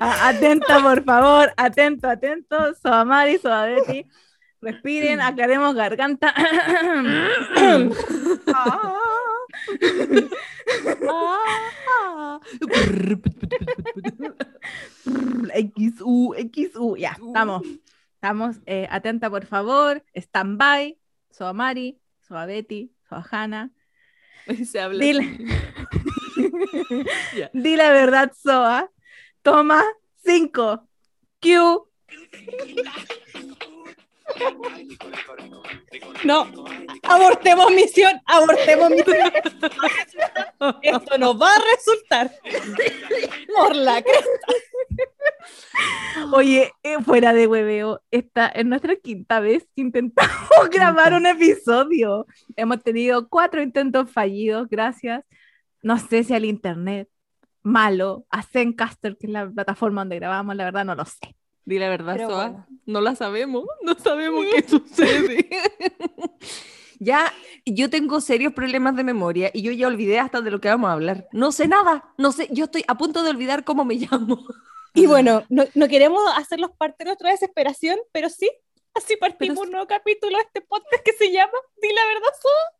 A- Atenta, por favor, atento, atento. Soamari, Soabeti. Respiren, aclaremos garganta. Ah. Ah. XU, XU, ya, estamos. Estamos, eh, atenta por favor, stand by, Soamari, Soabeti, Soahana. Se habla. Dile, di la verdad, Soa. Toma 5. Q. No, abortemos misión, abortemos misión. Esto no va a resultar. Por la cresta. Oye, eh, fuera de hueveo, esta es nuestra quinta vez que intentamos grabar un episodio. Hemos tenido cuatro intentos fallidos, gracias. No sé si al internet, malo, a Zencaster, que es la plataforma donde grabamos, la verdad no lo sé. Di la verdad, Pero Soa. bueno. No la sabemos. No sabemos qué sucede. ya, yo tengo serios problemas de memoria y yo ya olvidé hasta de lo que vamos a hablar. No sé nada. No sé, yo estoy a punto de olvidar cómo me llamo. Y bueno, no, no queremos hacerlos parte de nuestra desesperación, pero sí, así partimos un nuevo capítulo de este podcast que se llama Di la verdad, Soa.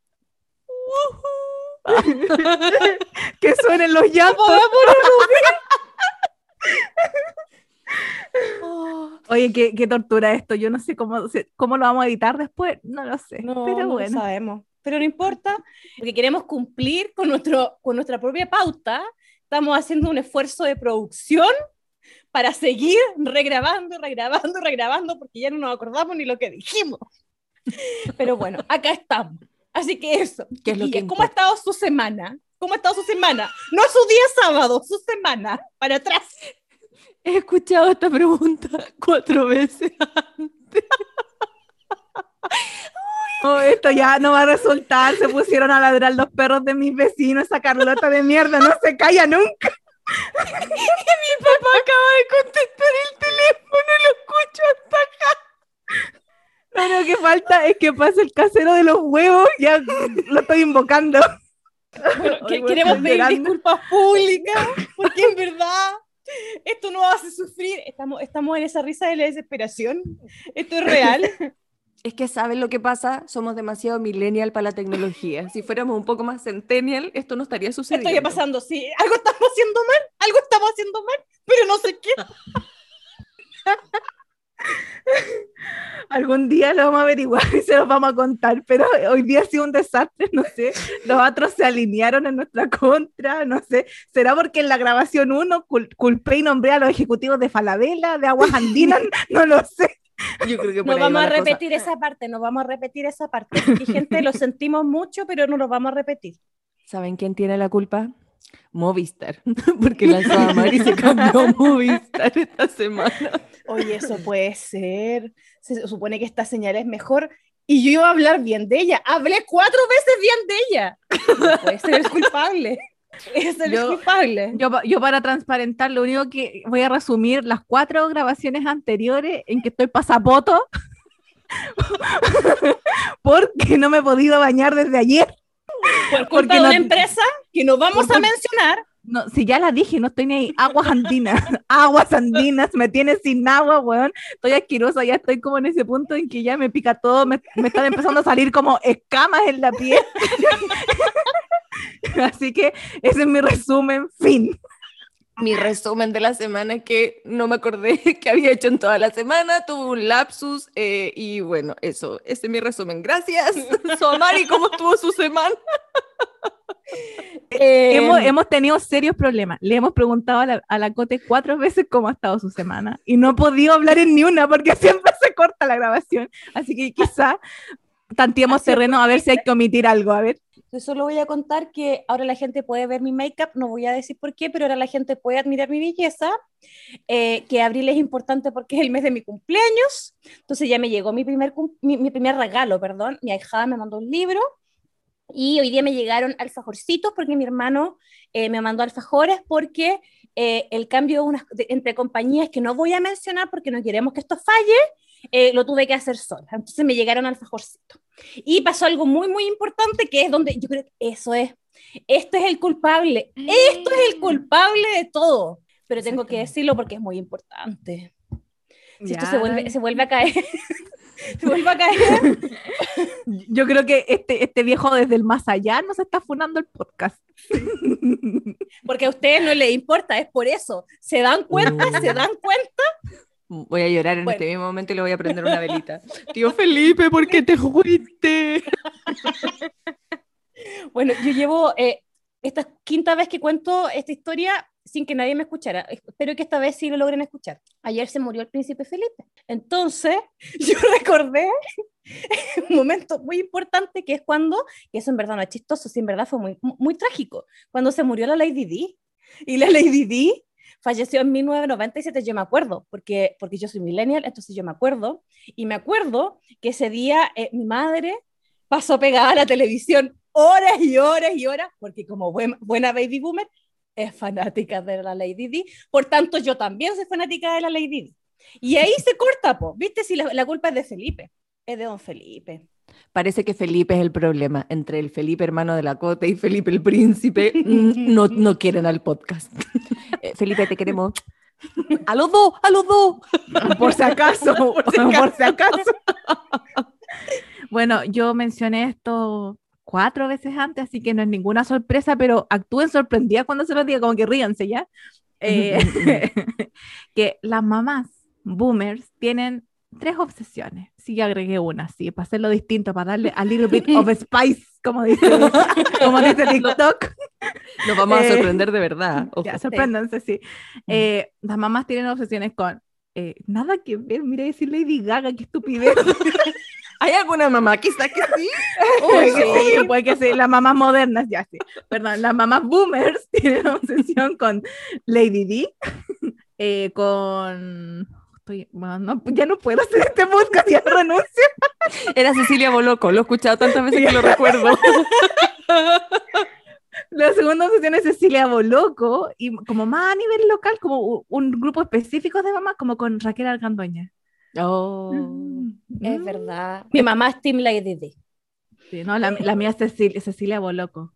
Que suenen los llantos. Oye, qué, qué tortura esto. Yo no sé cómo, cómo lo vamos a editar después. No lo sé. No, pero no bueno. sabemos. Pero no importa, porque queremos cumplir con, nuestro, con nuestra propia pauta. Estamos haciendo un esfuerzo de producción para seguir regrabando, regrabando, regrabando, porque ya no nos acordamos ni lo que dijimos. Pero bueno, acá estamos. Así que eso. ¿Qué es lo que ¿Cómo ha estado su semana? ¿Cómo ha estado su semana? No su día sábado, su semana. Para atrás. He escuchado esta pregunta cuatro veces. Oh, esto ya no va a resultar. Se pusieron a ladrar los perros de mis vecinos. Esa Carlota de mierda no se calla nunca. Mi papá acaba de contestar el teléfono, lo escucho hasta acá. Lo único que falta es que pase el casero de los huevos. Ya lo estoy invocando. Bueno, queremos pedir llorando. disculpas públicas, porque en verdad esto nos hace sufrir. Estamos, estamos en esa risa de la desesperación. Esto es real. Es que ¿saben lo que pasa? Somos demasiado millennial para la tecnología. Si fuéramos un poco más centennial, esto no estaría sucediendo. está pasando, sí. Algo estamos haciendo mal, algo estamos haciendo mal, pero no sé qué. Algún día lo vamos a averiguar y se los vamos a contar, pero hoy día ha sido un desastre, no sé. Los otros se alinearon en nuestra contra, no sé. ¿Será porque en la grabación 1 culpé y nombré a los ejecutivos de Falabella, de Aguas Andinas? No lo sé. Yo creo que No vamos va a la cosa. repetir esa parte, no vamos a repetir esa parte. Aquí, gente, lo sentimos mucho, pero no lo vamos a repetir. ¿Saben quién tiene la culpa? Movistar. Porque la Samari se cambió a Movistar esta semana. Oye, eso puede ser. Se supone que esta señal es mejor. Y yo iba a hablar bien de ella. Hablé cuatro veces bien de ella. No puede ser el culpable. Es el Yo- culpable. Yo, yo para transparentar, lo único que voy a resumir las cuatro grabaciones anteriores en que estoy pasapoto porque no me he podido bañar desde ayer. Por culpa de no- una empresa que no vamos Por a mencionar. No, si ya la dije, no estoy ni ahí. Aguas andinas, aguas andinas, me tienes sin agua, weón. Estoy asquerosa, ya estoy como en ese punto en que ya me pica todo, me, me están empezando a salir como escamas en la piel. Así que ese es mi resumen, fin. Mi resumen de la semana es que no me acordé que había hecho en toda la semana, tuve un lapsus eh, y bueno, eso, ese es mi resumen. Gracias, Somari, ¿cómo estuvo su semana? Eh, hemos, hemos tenido serios problemas. Le hemos preguntado a la, a la Cote cuatro veces cómo ha estado su semana y no he podido hablar en ni una porque siempre se corta la grabación. Así que quizá tanteemos terreno a ver si hay que omitir algo. A ver. Solo voy a contar que ahora la gente puede ver mi make-up, no voy a decir por qué, pero ahora la gente puede admirar mi belleza, eh, que abril es importante porque es el mes de mi cumpleaños, entonces ya me llegó mi primer, mi, primer regalo, perdón, mi ahijada me mandó un libro y hoy día me llegaron alfajorcitos porque mi hermano eh, me mandó alfajores porque eh, el cambio de- entre compañías que no voy a mencionar porque no queremos que esto falle, eh, lo tuve que hacer sola, entonces me llegaron alfajorcitos. Y pasó algo muy, muy importante, que es donde yo creo que eso es, esto es el culpable, esto es el culpable de todo. pero tengo que decirlo porque es muy importante. Si esto Ya. se vuelve, se vuelve a caer, se vuelve a caer, Yo creo que este, este viejo desde el más allá nos está funando el podcast. porque a ustedes no les importa, es por eso. ¿Se dan cuenta? ¿Se dan cuenta? Voy a llorar en Bueno. este mismo momento y le voy a prender una velita. Tío Felipe, ¿por qué te fuiste? Bueno, yo llevo eh, esta quinta vez que cuento esta historia sin que nadie me escuchara. Espero que esta vez sí lo logren escuchar. Ayer se murió el príncipe Felipe. Entonces, yo recordé un momento muy importante que es cuando, y eso en verdad no es chistoso, sí en verdad fue muy, muy trágico, cuando se murió la Lady Di. Y la Lady Di falleció en 1997, yo me acuerdo, porque, porque yo soy millennial, entonces yo me acuerdo. Y me acuerdo que ese día eh, mi madre pasó pegada a la televisión horas y horas y horas, porque como buen- buena baby boomer es fanática de la Lady Di, por tanto yo también soy fanática de la Lady Di. Y ahí se corta, po. ¿viste? Si la, la culpa es de Felipe, es de don Felipe. Parece que Felipe es el problema. Entre el Felipe hermano de la Cota y Felipe el príncipe, mm, no, no quieren al podcast. Eh, Felipe, te queremos. A los dos, a los dos. por si acaso, Por por si si acaso. bueno, yo mencioné esto cuatro veces antes, así que no es ninguna sorpresa, pero actúen sorprendidas cuando se los diga, como que ríanse ya. Eh, que las mamás boomers tienen tres obsesiones. Sí, agregué una, sí, para hacerlo distinto, para darle a little bit of spice, como dice, como dice TikTok. Nos vamos a Eh, sorprender de verdad. ojo. Ya, sorpréndanse, sí. Eh, las mamás tienen obsesiones con eh, nada que ver, mira decir Lady Gaga, qué estupidez. ¿Hay alguna mamá quizá que sí? puede que sí, puede que sí, las mamás modernas, ya sí. Perdón, las mamás boomers tienen obsesión con Lady D, eh, con... estoy- bueno, no, ya no puedo hacer este podcast, ya renuncio. Era Cecilia Boloco, lo he escuchado tantas veces que lo recuerdo. La segunda obsesión es Cecilia Boloco, y como más a nivel local, como un grupo específico de mamás, como con Raquel Argandoña. Oh. Es Mm. verdad. Mi mamá es Team Lady. Sí, no, la, la mía es Cecilia, Cecilia Boloco.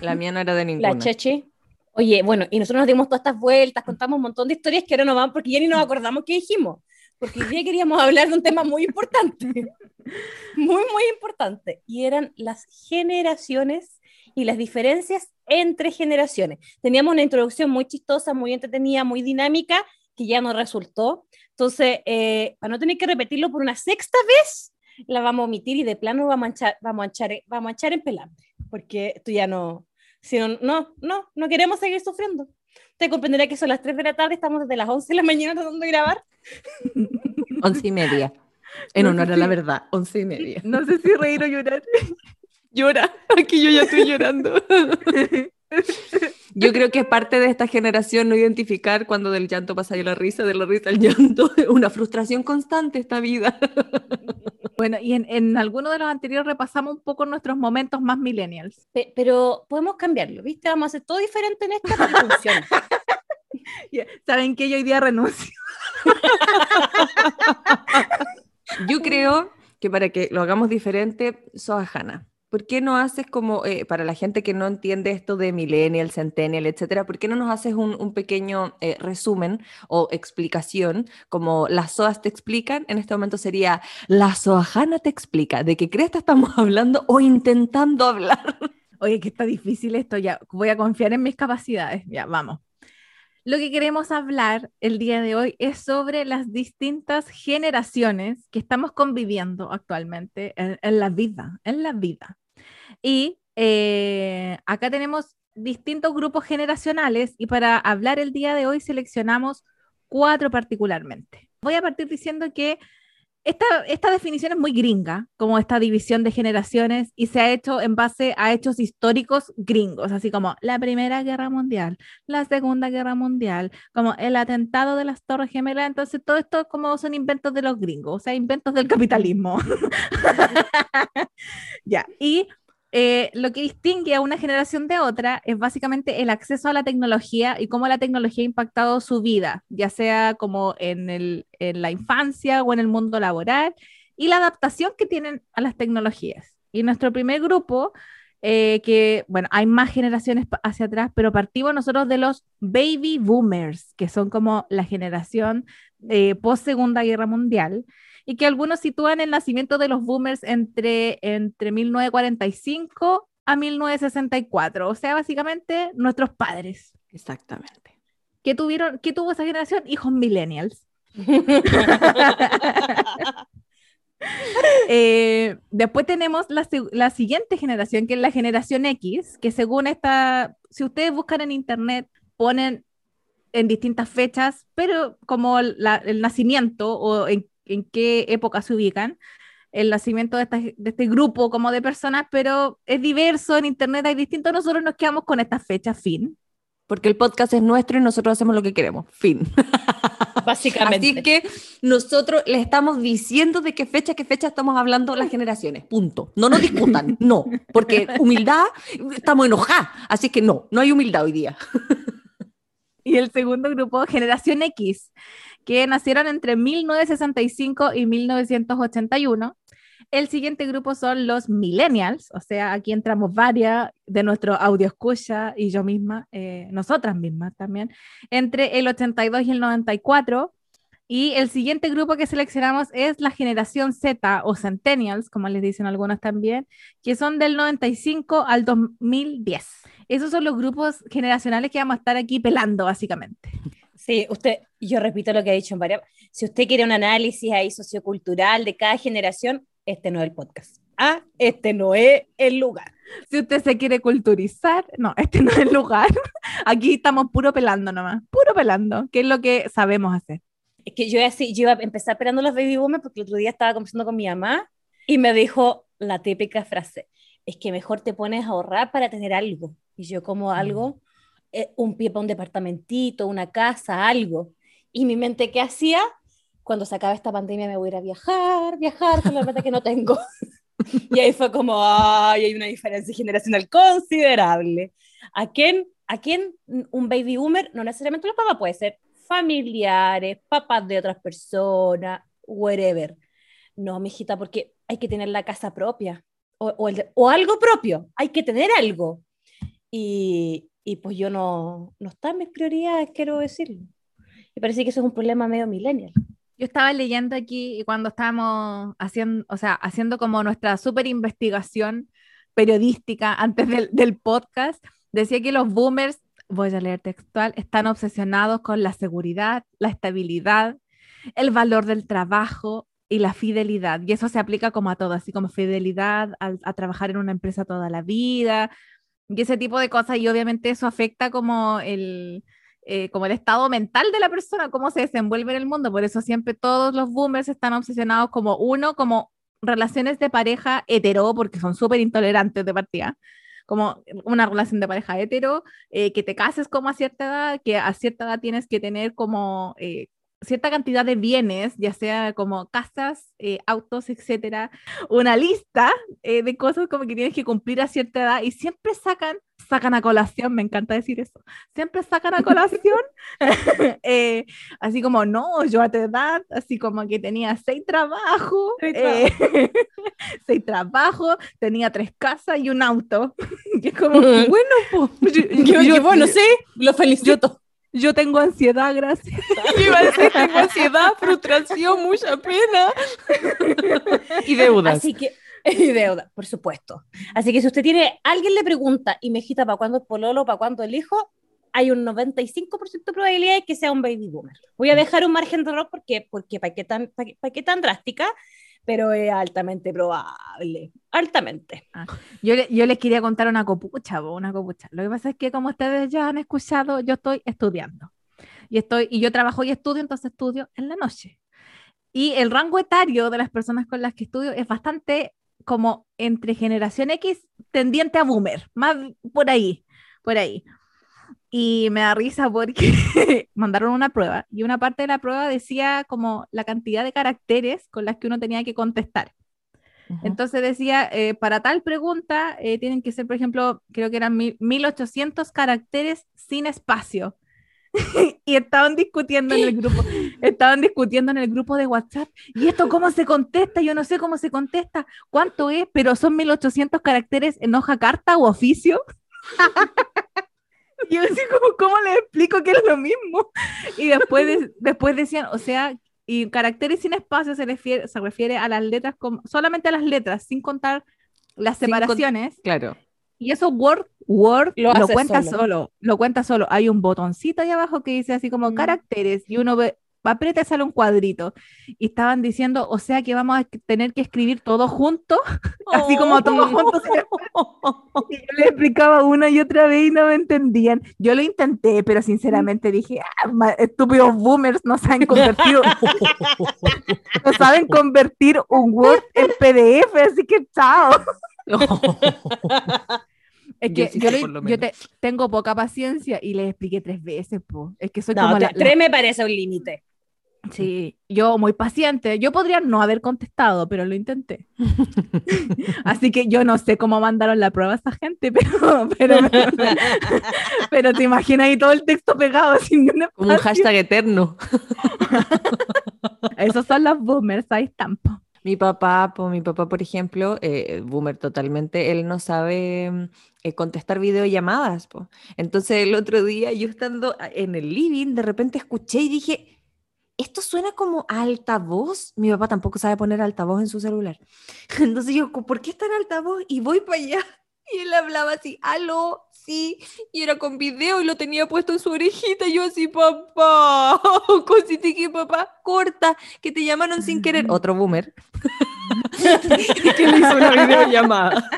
La mía no era de La ninguna. Chechi. Oye, bueno, y nosotros nos dimos todas estas vueltas, contamos un montón de historias que ahora no van porque ya ni nos acordamos qué dijimos. Porque hoy día queríamos hablar de un tema muy importante. Muy, muy importante. Y eran las generaciones y las diferencias entre generaciones. Teníamos una introducción muy chistosa, muy entretenida, muy dinámica, que ya no resultó. Entonces, eh, para no tener que repetirlo por una sexta vez, la vamos a omitir y de plano vamos a echar, vamos a echar, vamos a echar en pelambre, porque esto ya no, si no, no, no, no queremos seguir sufriendo. Usted comprenderá que son las 3 de la tarde, estamos desde las 11 de la mañana tratando de grabar. Once y media. En No honor a la si- verdad, once y media. No sé si reír o llorar. Llora, aquí yo ya estoy llorando. Yo creo que es parte de esta generación no identificar cuando del llanto pasa a la risa, de la risa al llanto, una frustración constante esta vida. Bueno, y en, en alguno de los anteriores repasamos un poco nuestros momentos más millennials. Pe- pero podemos cambiarlo, ¿viste? Vamos a hacer todo diferente en esta para que funcione. ¿Saben que Yo hoy día renuncio. Yo creo que para que lo hagamos diferente, sos Hanna. ¿Por qué no haces como, eh, para la gente que no entiende esto de millennial, centennial, etcétera, ¿por qué no nos haces un, pequeño eh, resumen o explicación como las SOAS te explican? En este momento sería, la Soajana te explica de qué cresta estamos hablando o intentando hablar. Oye, que está difícil esto, ya voy a confiar en mis capacidades. Ya, vamos. Lo que queremos hablar el día de hoy es sobre las distintas generaciones que estamos conviviendo actualmente en, en la vida, en la vida. Y eh, acá tenemos distintos grupos generacionales y para hablar el día de hoy seleccionamos cuatro particularmente. Voy a partir diciendo que esta, esta definición es muy gringa, como esta división de generaciones, y se ha hecho en base a hechos históricos gringos, así como la Primera Guerra Mundial, la Segunda Guerra Mundial, como el atentado de las Torres Gemelas. Entonces, todo esto como son inventos de los gringos, o sea, inventos del capitalismo. ya, y eh, lo que distingue a una generación de otra es básicamente el acceso a la tecnología y cómo la tecnología ha impactado su vida, ya sea como en, el, en la infancia o en el mundo laboral, y la adaptación que tienen a las tecnologías. Y nuestro primer grupo eh, que, bueno, hay más generaciones hacia atrás, pero partimos nosotros de los baby boomers, que son como la generación eh, post Segunda Guerra Mundial, y que algunos sitúan el nacimiento de los boomers entre, entre 1945 a 1964, o sea, básicamente nuestros padres. Exactamente. ¿Qué tuvieron, qué tuvo esa generación? Hijos millennials. Eh, después tenemos la, la siguiente generación, que es la generación X, que según esta, si ustedes buscan en internet, ponen en distintas fechas, pero como la- el nacimiento o en, en qué época se ubican, el nacimiento de, esta- de este grupo como de personas, pero es diverso, en internet hay distintos, nosotros nos quedamos con esta fecha, fin. Porque el podcast es nuestro y nosotros hacemos lo que queremos. Fin. Básicamente. Así que nosotros les estamos diciendo de qué fecha, qué fecha estamos hablando las generaciones. Punto. No nos discutan. No. Porque humildad, estamos enojadas. Así que no, no hay humildad hoy día. Y el segundo grupo, Generación X, que nacieron entre 1965 y 1981. El siguiente grupo son los Millennials, o sea, aquí entramos varias de nuestro audio escucha y yo misma, eh, nosotras mismas también, entre el 82 y el 94. Y el siguiente grupo que seleccionamos es la generación Z o Centennials, como les dicen algunos también, que son del 95 al 2010. Esos son los grupos generacionales que vamos a estar aquí pelando, básicamente. Sí, usted, yo repito lo que ha dicho en varias. Si usted quiere un análisis ahí sociocultural de cada generación, este no es el podcast. Ah, este no es el lugar. Si usted se quiere culturizar, no, este no es el lugar. Aquí estamos puro pelando nomás, puro pelando, que es lo que sabemos hacer. Es que yo así, yo iba a empezar esperando los baby boomers porque el otro día estaba conversando con mi mamá y me dijo la típica frase, es que mejor te pones a ahorrar para tener algo. Y yo como algo, eh, un pie para un departamentito, una casa, algo. Y mi mente, ¿qué hacía? Cuando se acabe esta pandemia me voy a ir a viajar, viajar con la plata que no tengo. y ahí fue como, ay, hay una diferencia generacional considerable. ¿A quién, ¿A quién un baby boomer? No necesariamente los papás, puede ser familiares, papás de otras personas, whatever. No, mijita, porque hay que tener la casa propia o, o, el- o algo propio, hay que tener algo. Y, y pues yo no, no está en mis prioridades, quiero decirlo. Y parece que eso es un problema medio millennial. Yo estaba leyendo aquí y cuando estábamos haciendo, o sea, haciendo como nuestra super investigación periodística antes del, del podcast, decía que los boomers, voy a leer textual, están obsesionados con la seguridad, la estabilidad, el valor del trabajo y la fidelidad. Y eso se aplica como a todo, así como fidelidad a, trabajar en una empresa toda la vida y ese tipo de cosas. Y obviamente eso afecta como el, eh, como el estado mental de la persona, cómo se desenvuelve en el mundo. Por eso siempre todos los boomers están obsesionados como uno, como relaciones de pareja hetero, porque son súper intolerantes de partida, como una relación de pareja hetero, eh, que te cases como a cierta edad, que a cierta edad tienes que tener como eh, cierta cantidad de bienes, ya sea como casas, eh, autos, etcétera, una lista eh, de cosas como que tienes que cumplir a cierta edad y siempre sacan, sacan a colación, me encanta decir eso, siempre sacan a colación, eh, así como, no, yo a tu edad, así como que tenía seis trabajos, Seis eh, trabajos, tenía tres casas y un auto, y es como, bueno, pues, yo, Yo, yo- bueno, sí, lo felicito. Yo tengo ansiedad, gracias. Yo iba a decir, tengo ansiedad, frustración, mucha pena. y deudas. Así que, y deuda, por supuesto. Así que si usted tiene, alguien le pregunta, y mejita, ¿para cuándo el pololo, para cuándo el hijo? Hay un 95% de probabilidad de que sea un baby boomer. Voy a dejar un margen de error porque, porque ¿para qué tan, para qué, para qué tan drástica? Pero es altamente probable, altamente. Yo, le- yo les quería contar una copucha, una copucha. Lo que pasa es que como ustedes ya han escuchado, yo estoy estudiando. Y, estoy, y yo trabajo y estudio, entonces estudio en la noche. Y el rango etario de las personas con las que estudio es bastante como entre generación X tendiente a boomer, más por ahí, por ahí. Y me da risa porque mandaron una prueba y una parte de la prueba decía como la cantidad de caracteres con las que uno tenía que contestar. Entonces decía, eh, para tal pregunta eh, tienen que ser, por ejemplo, creo que eran mil- 1800 caracteres sin espacio. y estaban discutiendo en el grupo, estaban discutiendo en el grupo de WhatsApp. ¿Y esto cómo se contesta? Yo no sé cómo se contesta. ¿Cuánto es? Pero son 1800 caracteres en hoja carta o oficio. Y yo así como, ¿cómo les explico que es lo mismo? Y después, de- después decían, o sea, y caracteres sin espacio se refiere, se refiere a las letras, como, solamente a las letras, sin contar las Sin con- separaciones. Claro. Y eso Word, Word Lo cuenta solo. solo. lo cuenta solo. Hay un botoncito ahí abajo que dice así como Mm. caracteres y uno ve, aprieta sale un cuadrito. Y estaban diciendo, o sea que vamos a tener que escribir todo junto, así como todos juntos. y yo les explicaba una y otra vez y no me entendían. Yo lo intenté, pero sinceramente dije, "Ah, estúpidos boomers no saben convertir, no saben convertir un Word en PDF, así que chao. Es Yo que sí yo, le- yo te- tengo poca paciencia y les expliqué tres veces, po. Es que soy No, como la- tres me parece un límite. Sí, yo muy paciente. Yo podría no haber contestado, pero lo intenté. Así que yo no sé cómo mandaron la prueba a esa gente, pero, pero, pero te imaginas ahí todo el texto pegado sin un Como un hashtag eterno. Esos son los boomers, ahí están. po. Mi papá, po, mi papá, por ejemplo, eh, boomer totalmente, él no sabe eh, contestar videollamadas. Po. Entonces el otro día yo estando a- en el living, de repente escuché y dije, esto suena como a altavoz. Mi papá tampoco sabe poner altavoz en su celular. Entonces yo, ¿por qué está en altavoz? Y voy para allá. Y él hablaba así, aló, sí, y era con video y lo tenía puesto en su orejita. Y yo así, papá, cosita que papá, corta, que te llamaron sin querer. Otro boomer. que le hizo una videollamada.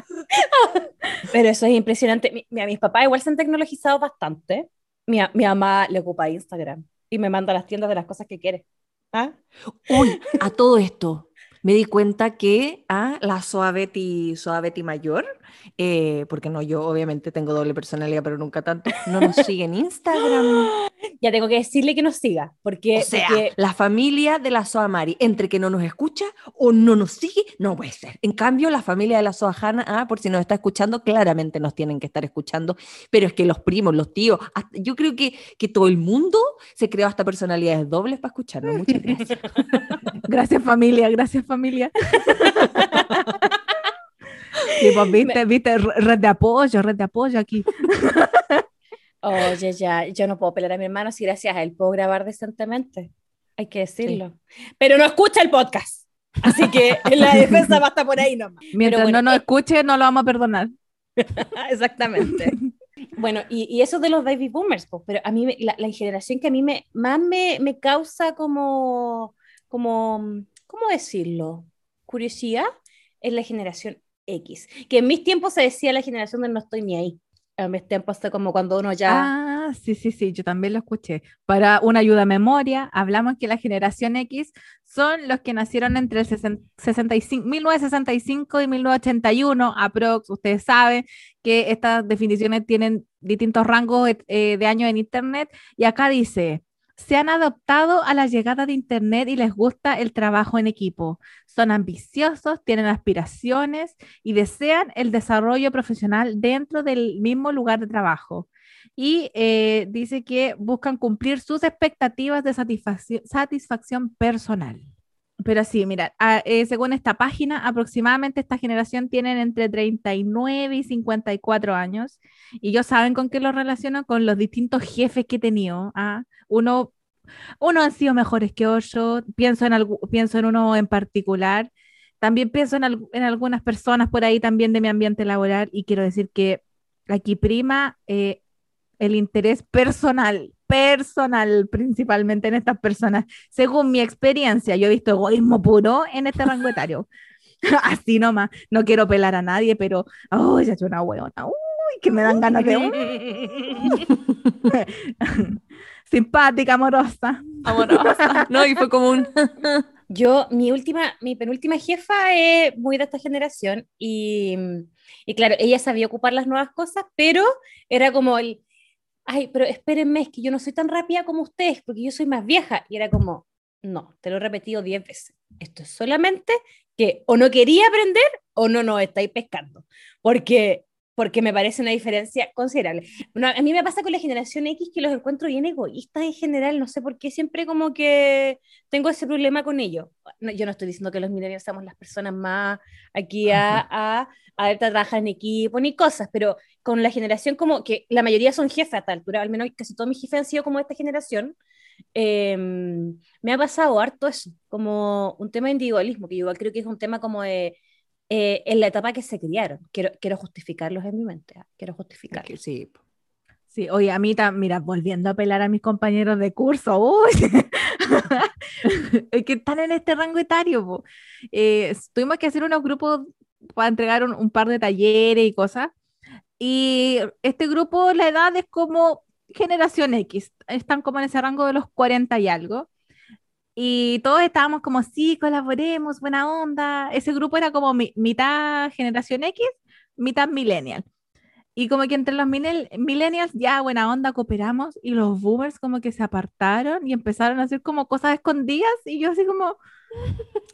Pero eso es impresionante. Mi- Mira, mis papás igual se han tecnologizado bastante. Mi, a- mi mamá le ocupa Instagram y me manda a las tiendas de las cosas que quiere. ¿Ah? Uy, a todo esto, me di cuenta que a la Soaveti, Soaveti mayor, eh, porque no, yo obviamente tengo doble personalidad, pero nunca tanto, no nos sigue en Instagram. Ya tengo que decirle que nos siga, porque, O sea, porque- la familia de la Soa Mari, entre que no nos escucha o no nos sigue, no puede ser. En cambio, la familia de la Soa Hanna, ah, por si nos está escuchando, claramente nos tienen que estar escuchando, pero es que los primos, los tíos, hasta- yo creo que, que todo el mundo se creó hasta personalidades dobles para escucharnos. Muchas gracias. Gracias familia, gracias familia. Sí, pues viste, viste, re- red de apoyo, red de apoyo aquí. Oye, ya, yo no puedo pelear a mi hermano si gracias a él puedo grabar decentemente. Hay que decirlo. Pero no escucha el podcast. Así que la defensa va a estar por ahí nomás. Mientras bueno, no nos eh, escuche, no lo vamos a perdonar. Exactamente. Bueno, y, y eso de los baby boomers, pues, pero a mí, la, la generación que a mí me, más me, me causa como, como, ¿cómo decirlo? Curiosidad, es la generación X, que en mis tiempos se decía la generación de no estoy ni ahí. En mis tiempos fue como cuando uno ya... Ah, sí, sí, sí, yo también lo escuché. Para una ayuda a memoria, hablamos que la generación X son los que nacieron entre el 60 65 1965 y 1981, aprox. Ustedes saben que estas definiciones tienen distintos rangos eh, de años en Internet. Y acá dice, se han adaptado a la llegada de Internet y les gusta el trabajo en equipo. Son ambiciosos, tienen aspiraciones y desean el desarrollo profesional dentro del mismo lugar de trabajo. Y eh, dice que buscan cumplir sus expectativas de satisfacción, satisfacción personal. Pero sí, mira, a- eh, según esta página, aproximadamente esta generación tienen entre 39 y 54 años. Y ellos saben con qué lo relaciono con los distintos jefes que he tenido. ¿ah? Uno, uno han sido mejores que otros. Pienso en, algu- pienso en uno en particular. También pienso en, al- en algunas personas por ahí también de mi ambiente laboral. Y quiero decir que aquí prima eh, el interés personal, personal principalmente en estas personas. Según mi experiencia, yo he visto egoísmo puro en este rango etario. Así nomás, no quiero pelar a nadie, pero, oh, ya es una hueona, uy, que me dan ganas de... Simpática, amorosa. Amorosa. No, y fue como un... Yo, mi última, mi penúltima jefa es muy de esta generación y, y claro, ella sabía ocupar las nuevas cosas, pero era como el, ay, pero espérenme, es que yo no soy tan rápida como ustedes, porque yo soy más vieja. Y era como, no, te lo he repetido diez veces. Esto es solamente que o no quería aprender o no nos estáis pescando. Porque porque me parece una diferencia considerable. Bueno, a mí me pasa con la generación X que los encuentro bien egoístas en general, no sé por qué siempre como que tengo ese problema con ellos. yo no estoy diciendo que los millennials seamos las personas más aquí a, a, a, trabajar en equipo ni cosas, pero con la generación como que la mayoría son jefes a tal altura, al menos casi todos mis jefes han sido como esta generación, em, me ha pasado harto eso, como un tema de individualismo, que yo igual creo que es un tema como de eh, en la etapa que se criaron. Quiero, quiero justificarlos en mi mente, ¿ah? quiero justificarlos. Sí. Sí, oye, a mí también, mira, volviendo a apelar a mis compañeros de curso, uy, que están en este rango etario, eh, tuvimos que hacer unos grupos para entregar un, un, par de talleres y cosas, y este grupo, la edad es como generación X, están como en ese rango de los 40 y algo, y todos estábamos como, sí, colaboremos, buena onda. Ese grupo era como mitad generación X, mitad millennial. Y como que entre los millennials ya buena onda cooperamos y los boomers como que se apartaron y empezaron a hacer como cosas escondidas y yo así como,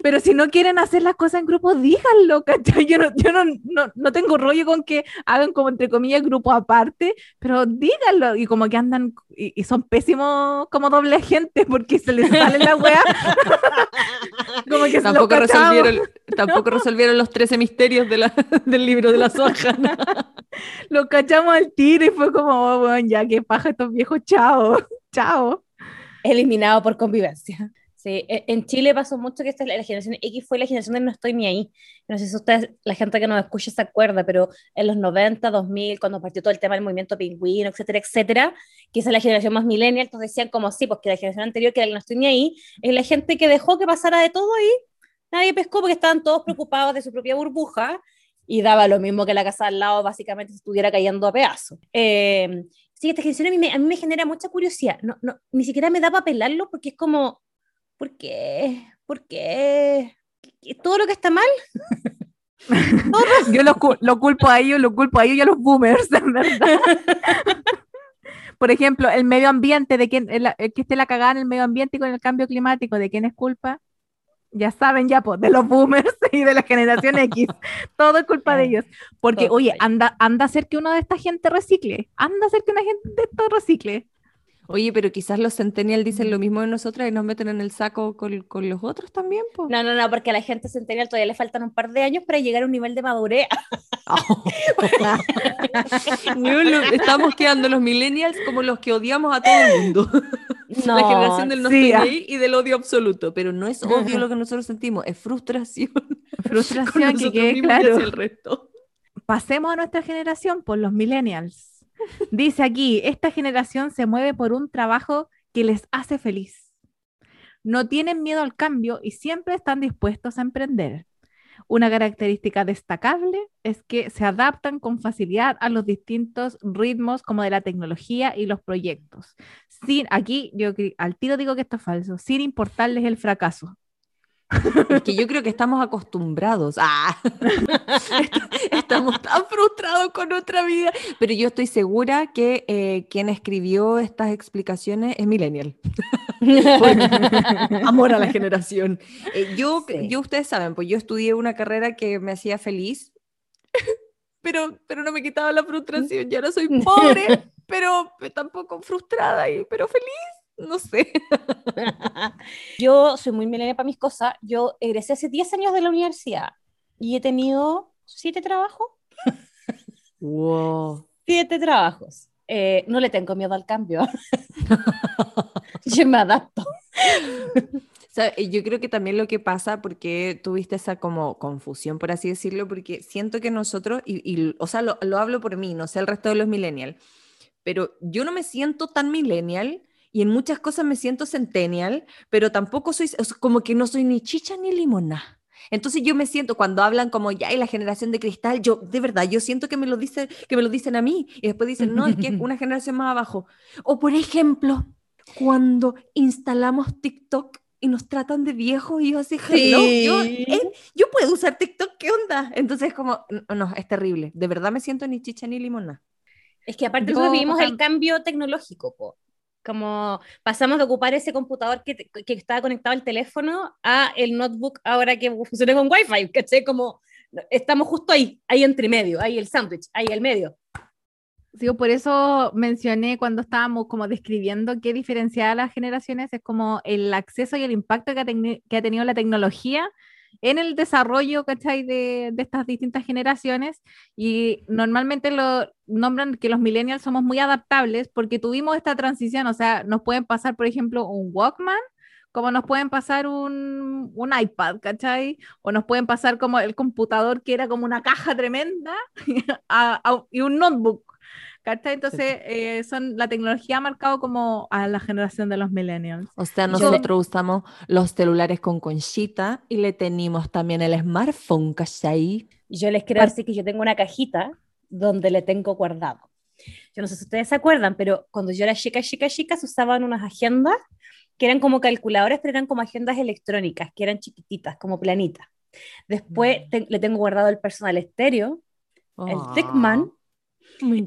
pero si no quieren hacer las cosas en grupo, díganlo, ¿cachai? Yo, no, yo no, no, no, tengo rollo con que hagan como entre comillas grupo aparte, pero díganlo. Y como que andan y, son pésimos como doble gente porque se les sale la weá. como que tampoco, resolvieron, tampoco resolvieron los 13 misterios de la, del libro de la soja. lo cachamos al tiro y fue como, oh, bueno, ya que paja estos viejos, chao, chao. Eliminado por convivencia. Sí, e, en Chile pasó mucho que esta, la generación X fue la generación de no estoy ni ahí. No sé si ustedes, la gente que nos escucha se acuerda, pero en los 90, 2000, cuando partió todo el tema del movimiento pingüino, etcétera, etcétera, que es la generación más millennial, entonces decían como sí, pues que la generación anterior, que era el no estoy ni ahí, es la gente que dejó que pasara de todo ahí, nadie pescó porque estaban todos preocupados de su propia burbuja y daba lo mismo que la casa al lado básicamente estuviera cayendo a pedazos. Eh, sí, esta generación a mí, me, a mí me genera mucha curiosidad, no, no, ni siquiera me da para pelarlo porque es como ¿Por qué? ¿Por qué? ¿Todo lo que está mal? Yo lo, lo, culpo a ellos, lo culpo a ellos y a los boomers, en verdad. Por ejemplo, el medio ambiente, de quién, el, que esté la cagada en el medio ambiente y con el cambio climático, ¿de quién es culpa? Ya saben, ya, pues, de los boomers y de la generación X. Todo es culpa de ellos. Porque, oye, anda, anda a hacer que uno de esta gente recicle. Anda a hacer que una gente de esto recicle. Oye, pero quizás los centennial dicen lo mismo de nosotras y nos meten en el saco con, con los otros también, pues. No, no, no, porque a la gente centennial todavía le faltan un par de años para llegar a un nivel de madurez. estamos quedando los millennials como los que odiamos a todo el mundo. No, la generación del no sí, ah. y del odio absoluto, pero no es odio lo que nosotros sentimos, es frustración. Frustración que quede claro. El resto. Pasemos a nuestra generación por los millennials. Dice aquí, esta generación se mueve por un trabajo que les hace feliz. No tienen miedo al cambio y siempre están dispuestos a emprender. Una característica destacable es que se adaptan con facilidad a los distintos ritmos como de la tecnología y los proyectos. Sin, aquí yo al tiro digo que esto es falso, sin importarles el fracaso. Es que yo creo que estamos acostumbrados. Ah, estamos tan frustrados con nuestra vida. Pero yo estoy segura que eh, quien escribió estas explicaciones es Millennial. Amor a la generación. Eh, yo, yo, ustedes saben, pues yo estudié una carrera que me hacía feliz, pero, pero no me quitaba la frustración. Ya no soy pobre, pero tampoco frustrada, y, pero feliz no sé. yo soy muy milenial para mis cosas. Yo egresé hace 10 años de la universidad y he tenido siete trabajos. wow. Siete trabajos. Eh, no le tengo miedo al cambio. yo me adapto. yo creo que también lo que pasa, porque tuviste esa como confusión, por así decirlo, porque siento que nosotros, y, o sea, lo, lo, hablo por mí, no sé el resto de los millennials, pero yo no me siento tan millennial y en muchas cosas me siento centennial, pero tampoco soy, como que no soy ni chicha ni limona. Entonces yo me siento cuando hablan como ya y la generación de cristal, yo de verdad, yo siento que me lo dicen, que me lo dicen a mí y después dicen, "No, es que es una generación más abajo." O por ejemplo, cuando instalamos TikTok y nos tratan de viejo y yo así, sí. yo, eh, yo puedo usar TikTok, ¿qué onda? Entonces como, no, es terrible, de verdad me siento ni chicha ni limona. Es que aparte nosotros vivimos el cambio tecnológico, po. Como pasamos de ocupar ese computador que, que, estaba conectado al teléfono a el notebook ahora que funciona con Wi-Fi. Como Estamos justo ahí, ahí entre medio, ahí el sándwich, ahí el medio. Sí, por eso mencioné cuando estábamos como describiendo qué diferenciaba las generaciones, es como el acceso y el impacto que ha, que ha tenido la tecnología en el desarrollo, ¿cachai? De, de estas distintas generaciones. Y normalmente lo nombran que los millennials somos muy adaptables porque tuvimos esta transición, o sea, nos pueden pasar, por ejemplo, un Walkman, como nos pueden pasar un, un iPad, ¿cachai? O nos pueden pasar como el computador que era como una caja tremenda a- y un notebook. ¿Cachai? Entonces, eh, son, la tecnología ha marcado como a la generación de los millennials. O sea, Yo- nosotros usamos los celulares con conchita y le tenemos también el smartphone, ¿cachai? Yo les quiero decir que yo tengo una cajita donde le tengo guardado. Yo no sé si ustedes se acuerdan, pero cuando yo era chica, chica, chica, se usaban unas agendas que eran como calculadores, pero eran como agendas electrónicas, que eran chiquititas, como planitas. Después Mm. te- le tengo guardado el personal estéreo, el Ah, me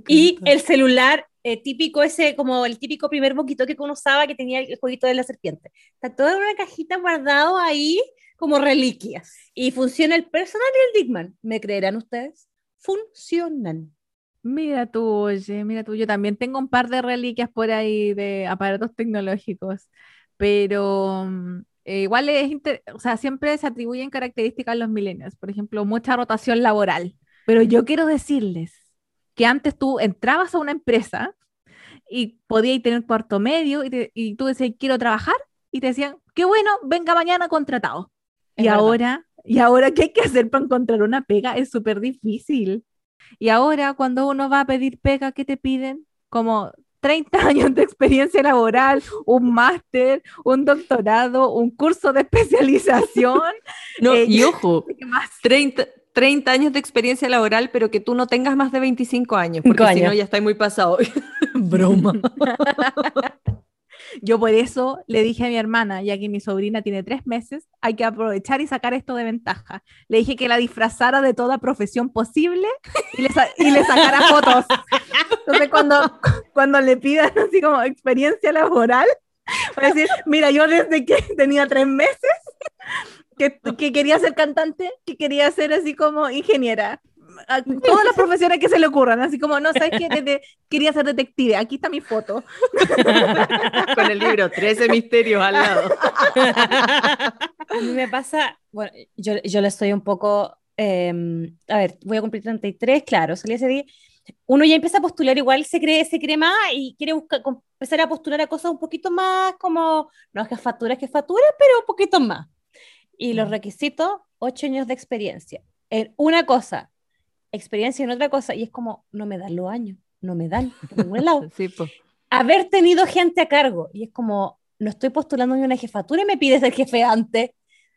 y el celular eh, típico, ese como el típico primer boquito que uno usaba que tenía el jueguito de la serpiente. Está todo en una cajita guardado ahí como reliquias. Y funciona el personal y el Dickman. ¿Me creerán ustedes? Funcionan. Mira tú, oye, mira tú, yo también tengo un par de reliquias por ahí de aparatos tecnológicos, pero mm, eh, igual es, inter- o sea, siempre se atribuyen características a los millennials, por ejemplo, mucha rotación laboral, pero yo quiero decirles que antes tú entrabas a una empresa y podías tener cuarto medio y, te- y tú decías, quiero trabajar, y te decían, qué bueno, venga mañana contratado. Es Y verdad. ahora, y ahora, ¿qué hay que hacer para encontrar una pega? Es súper difícil. Y ahora, cuando uno va a pedir pega, ¿qué te piden? Como 30 años de experiencia laboral, un máster, un doctorado, un curso de especialización. No, eh, y ojo, ¿Qué más? 30, 30 años de experiencia laboral, pero que tú no tengas más de 25 años, porque si no ya está muy pasado. Broma. Yo por eso le dije a mi hermana, ya que mi sobrina tiene tres meses, hay que aprovechar y sacar esto de ventaja. Le dije que la disfrazara de toda profesión posible y le, sa- y le sacara fotos. Entonces cuando, cuando le pidan así como experiencia laboral, va a decir, mira, yo desde que tenía tres meses, que, que quería ser cantante, que quería ser así como ingeniera. A- Todas las profesiones que se le ocurran, así como, no, ¿sabes qué? Desde- quería ser detective, aquí está mi foto. Con el libro 13 misterios al lado. A mí me pasa, bueno, yo, yo le estoy un poco, eh, a ver, voy a cumplir 33, claro, salí ese día. Uno ya empieza a postular, igual se cree, se cree más y quiere buscar, empezar a postular a cosas un poquito más como, no es jefatura, es jefatura, pero un poquito más. Y los requisitos, ocho años de experiencia. En una cosa, experiencia en otra cosa, y es como, no me dan los años, no me dan por ningún lado Sí, haber tenido gente a cargo. Y es como, no estoy postulando ni una jefatura y me pides el jefe antes.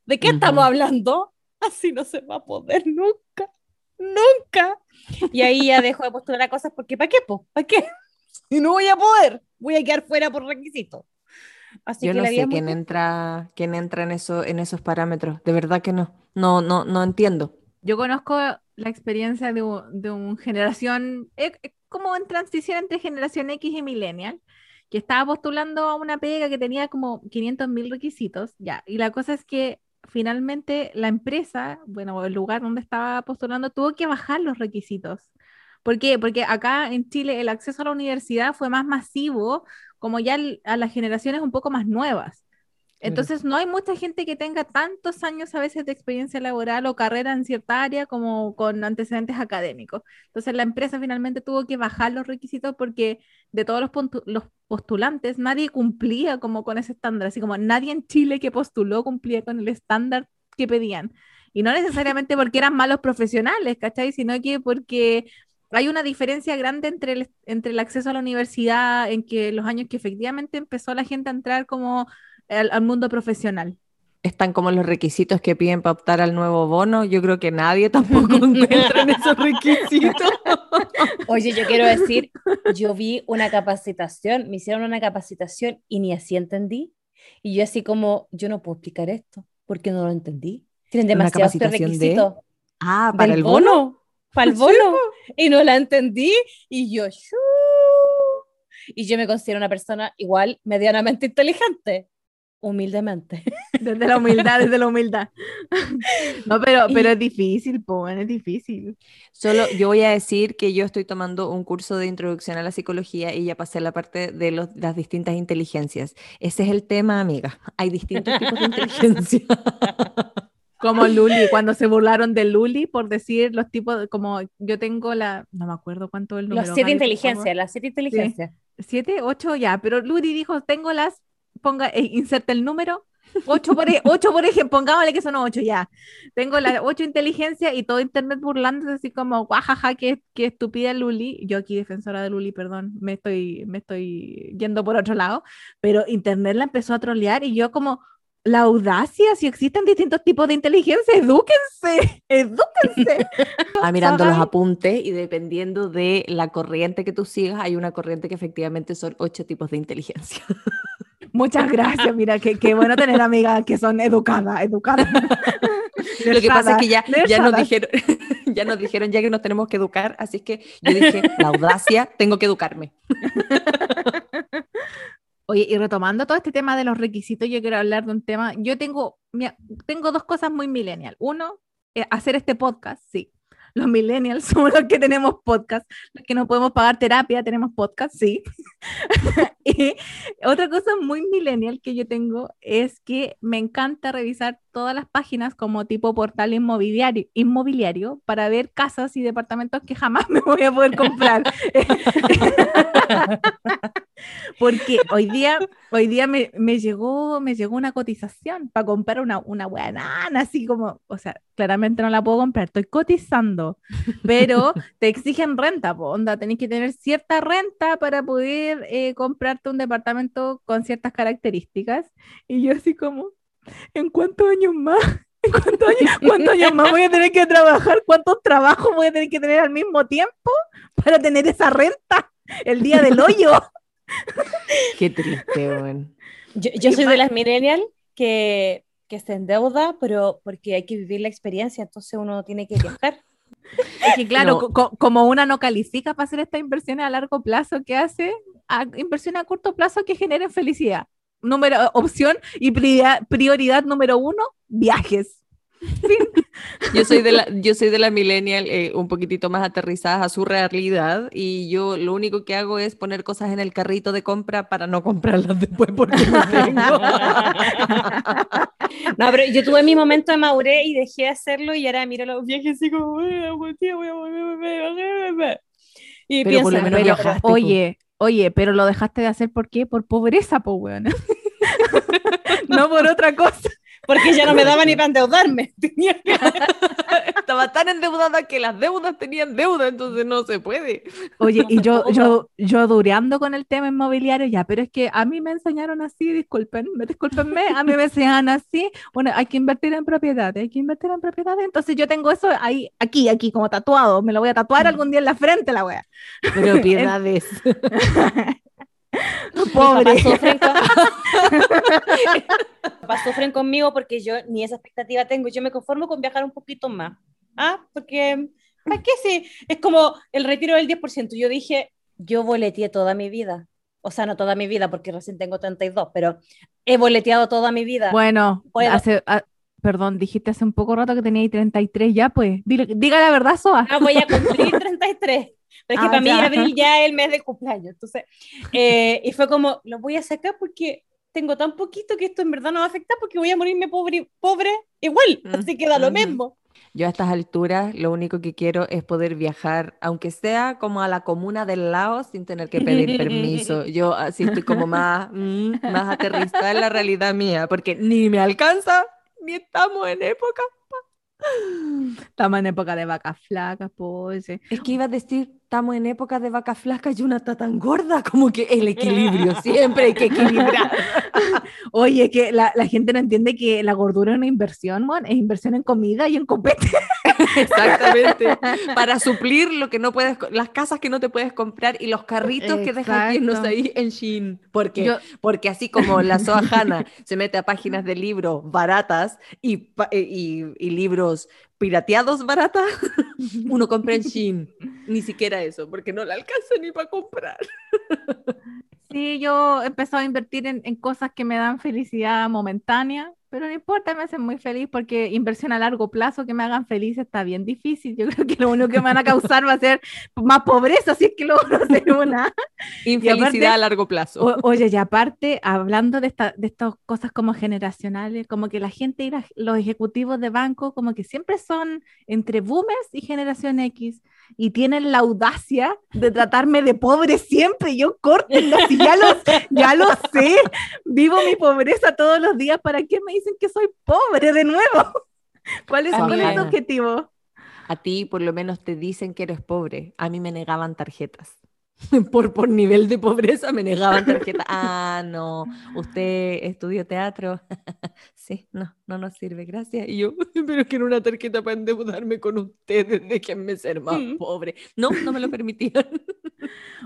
¿De qué estamos Ujú. hablando? Así no se va a poder nunca, nunca. Y ahí ya dejo de postular a cosas porque ¿para qué? po? ¿Para qué? Si no voy a poder, voy a quedar fuera por requisito. Así Yo que no sé quién entra, quién entra en, eso, en esos parámetros. De verdad que no. No, no, no entiendo. Yo conozco la experiencia de, de una generación, eh, eh, como en transición entre generación X y millennial, que estaba postulando a una pega que tenía como 500 mil requisitos, ya, y la cosa es que finalmente la empresa, bueno, el lugar donde estaba postulando, tuvo que bajar los requisitos. ¿Por qué? Porque acá en Chile el acceso a la universidad fue más masivo, como ya a las generaciones un poco más nuevas. Entonces, no hay mucha gente que tenga tantos años a veces de experiencia laboral o carrera en cierta área como con antecedentes académicos. Entonces, la empresa finalmente tuvo que bajar los requisitos porque de todos los, los postulantes, nadie cumplía como con ese estándar. Así como nadie en Chile que postuló cumplía con el estándar que pedían. Y no necesariamente porque eran malos profesionales, ¿cachai? Sino que porque hay una diferencia grande entre el, entre el acceso a la universidad, en que los años que efectivamente empezó la gente a entrar como al, al mundo profesional. Están como los requisitos que piden para optar al nuevo bono. Yo creo que nadie tampoco encuentra en esos requisitos. Oye, yo quiero decir, yo vi una capacitación, me hicieron una capacitación y ni así entendí. Y yo así como, yo no puedo explicar esto, porque no lo entendí. Tienen ¿Una demasiados capacitación de? requisitos. Ah, para el bono. Para el Sí, bono. Y no la entendí. Y yo, "Shuu". y yo me considero una persona igual medianamente inteligente. Humildemente. Desde la humildad, desde la humildad. No, pero, pero es difícil, po, es difícil. Solo yo voy a decir que yo estoy tomando un curso de introducción a la psicología y ya pasé la parte de los- las distintas inteligencias. Ese es el tema, amiga. Hay distintos tipos de inteligencia. Como Luli, cuando se burlaron de Luli por decir los tipos, de- como yo tengo la, no me acuerdo cuánto es el número. Los siete inteligencias, las siete inteligencias. Siete, ocho, ya, pero Luli dijo, tengo las, ponga, eh, inserta el número, ocho por, e- ocho por ejemplo, pongámosle que son ocho, ya. Tengo las ocho inteligencias y todo internet burlándose así como, guajaja, qué, qué estúpida Luli. Yo aquí defensora de Luli, perdón, me estoy, me estoy yendo por otro lado, pero internet la empezó a trolear y yo como, la audacia, si existen distintos tipos de inteligencia, edúquense, edúquense. Ah, mirando los apuntes y dependiendo de la corriente que tú sigas, hay una corriente que efectivamente son ocho tipos de inteligencia. Muchas gracias, mira, qué, qué bueno tener amigas que son educadas, educadas. Lo que pasa es que ya, ya nos dijeron, ya nos dijeron ya que nos tenemos que educar, así que yo dije, la audacia, tengo que educarme. Oye, y retomando todo este tema de los requisitos, yo quiero hablar de un tema. Yo tengo, mira, tengo dos cosas muy millennial. Uno, eh, hacer este podcast, sí. Los millennials somos los que tenemos podcast, los que no podemos pagar terapia, tenemos podcast, sí. y otra cosa muy millennial que yo tengo es que me encanta revisar todas las páginas como tipo portal inmobiliario, para ver casas y departamentos que jamás me voy a poder comprar. Porque hoy día, hoy día me, me llegó, me llegó una cotización para comprar una, una banana, así como, o sea, claramente no la puedo comprar, estoy cotizando, pero te exigen renta, po, onda, tenés que tener cierta renta para poder eh, comprarte un departamento con ciertas características. Y yo así como, ¿en cuántos años más? ¿En cuántos años, cuántos años más voy a tener que trabajar? ¿Cuántos trabajos voy a tener que tener al mismo tiempo para tener esa renta? El día del hoyo. Qué triste, weón. Yo, yo soy de las millennials que, que se endeuda, pero porque hay que vivir la experiencia, entonces uno tiene que viajar. Es que claro, No. co- co- como una no califica para hacer estas inversiones a largo plazo, ¿qué hace? A- inversiones a corto plazo que generen felicidad. Número, opción y prioridad, prioridad número uno, viajes. Yo soy de la, yo soy de la millennial eh, un poquitito más aterrizadas a su realidad y yo lo único que hago es poner cosas en el carrito de compra para no comprarlas después porque no tengo. No, pero yo tuve mi momento de madurez y dejé de hacerlo y ahora miro los viajes así como, "Uy, tía, voy a volver, voy a volver, voy a-". Y Pero por pienso, lo menos pero- viajaste. tú. Oye, oye, pero lo dejaste de hacer ¿por qué? Por pobreza, po, weón. no por otra cosa. Porque ya no me daba ni para endeudarme. Tenía que- Estaba tan endeudada que las deudas tenían deuda, entonces no se puede. Oye, y yo, yo, yo dureando con el tema inmobiliario, ya, pero es que a mí me enseñaron así, discúlpenme, discúlpenme, a mí me enseñaron así, bueno, hay que invertir en propiedades, hay que invertir en propiedades, entonces yo tengo eso ahí, aquí, aquí, como tatuado, me lo voy a tatuar algún día en la frente, la wea. Propiedades. Mis Pobre. papás sufren, con- Mis papás sufren conmigo porque yo ni esa expectativa tengo. Yo me conformo con viajar un poquito más. ¿Ah? Porque, ¿para qué si es como el retiro del 10%? Yo dije, yo boleteé toda mi vida. O sea, no toda mi vida porque recién tengo 32, pero he boleteado toda mi vida. Bueno, Puedo. hace, ah, perdón, dijiste hace un poco rato que teníais 33 ya, pues, dile- diga la verdad, Soa. Ah, voy a cumplir 33. Pero es que Ah, para mí ya. abril ya es el mes de cumpleaños. Entonces, eh, y fue como, lo voy a sacar porque tengo tan poquito que esto en verdad no va a afectar porque voy a morirme pobre, pobre igual. Mm, Así que da lo mismo. Yo a estas alturas lo único que quiero es poder viajar, aunque sea como a la comuna del lado sin tener que pedir permiso. Yo así estoy como más, mm, más aterrizada en la realidad mía, porque ni me alcanza, ni estamos en época. Estamos en época de vacas flacas, pues. Es que iba a decir, estamos en época de vaca flaca y una está tan gorda, como que el equilibrio, siempre hay que equilibrar. Oye, que la, la gente no entiende que la gordura es una inversión, man, es inversión en comida y en copete. Exactamente. Para suplir lo que no puedes, las casas que no te puedes comprar y los carritos que dejan llenos ahí en Shein. Porque, Yo- porque así como la Soa Hanna se mete a páginas de libros baratas y, eh, y, y libros pirateados baratas, uno compra en Shein. Ni siquiera eso, porque no le alcanza ni para comprar. Sí, yo he empezado a invertir en, en cosas que me dan felicidad momentánea, pero no importa, me hacen muy feliz porque inversión a largo plazo que me hagan feliz está bien difícil. Yo creo que lo único que me van a causar va a ser más pobreza, si es que logro hacer una. Infelicidad aparte- a largo plazo. O- oye, y aparte, hablando de, esta, de estas cosas como generacionales, como que la gente y la- los ejecutivos de banco como que siempre son entre boomers y generación X y tienen la audacia de tratarme de pobre siempre. Yo si ya lo, ya lo sé, vivo mi pobreza todos los días, ¿para qué me dicen que soy pobre de nuevo? ¿Cuál es, cuál es Amiga. tu objetivo? A ti por lo menos te dicen que eres pobre. A mí me negaban tarjetas. Por, por nivel de pobreza me negaban tarjetas. Ah, no, usted estudió teatro. Sí, no, no nos sirve, gracias. Y yo, pero quiero una tarjeta para endeudarme con ustedes, déjenme ser más Mm. pobre. No, no me lo permitían.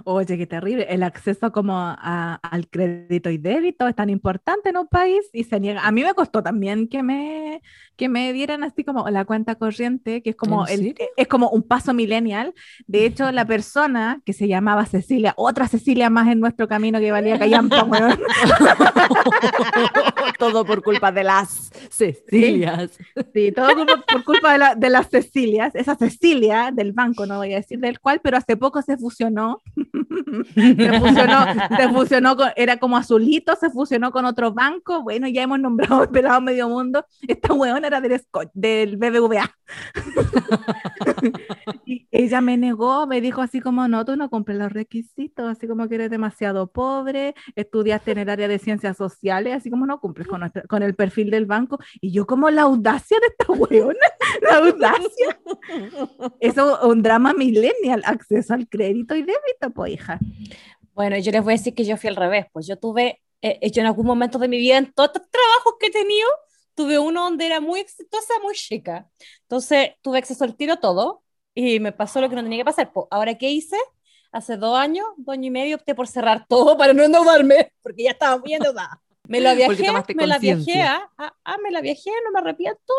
Oye, qué terrible. El acceso como a- al crédito y débito es tan importante en un país y se niega. A mí me costó también que me, que me dieran así como la cuenta corriente, que es como, ¿En el, es como un paso millennial. De hecho, la persona que se llamaba Cecilia, otra Cecilia más en nuestro camino que valía callampa, weón. Todo por culpa de las Cecilias. Sí, todo por, por culpa de, la- de las Cecilias. Esa Cecilia del banco, no voy a decir del cual, pero hace poco se fusionó. se fusionó, se fusionó con, era como azulito, se fusionó con otro banco. Bueno, ya hemos nombrado el pelado medio mundo. Esta huevona era del, Scotch- del BBVA. y ella me negó, me dijo así como, no, tú no cumples los requisitos, así como que eres demasiado pobre, estudiaste en el área de ciencias sociales, así como no cumples con, nuestra- el perfil del banco. Y yo como la audacia de esta huevona, la audacia. Eso es un drama millennial, acceso al crédito y débito, pues hija. Bueno, yo les voy a decir que yo fui al revés, pues yo tuve, eh, yo en algún momento de mi vida, en todos estos trabajos que he tenido, tuve uno donde era muy exitosa, muy chica. Entonces tuve acceso al tiro a todo y me pasó lo que no tenía que pasar. Pues, Ahora, ¿qué hice? Hace dos años, dos años y medio, opté por cerrar todo para no endeudarme, porque ya estaba muy endeudada. Me la viajé, me la viajé, ah, ah, ah, me la viajé, no me arrepiento.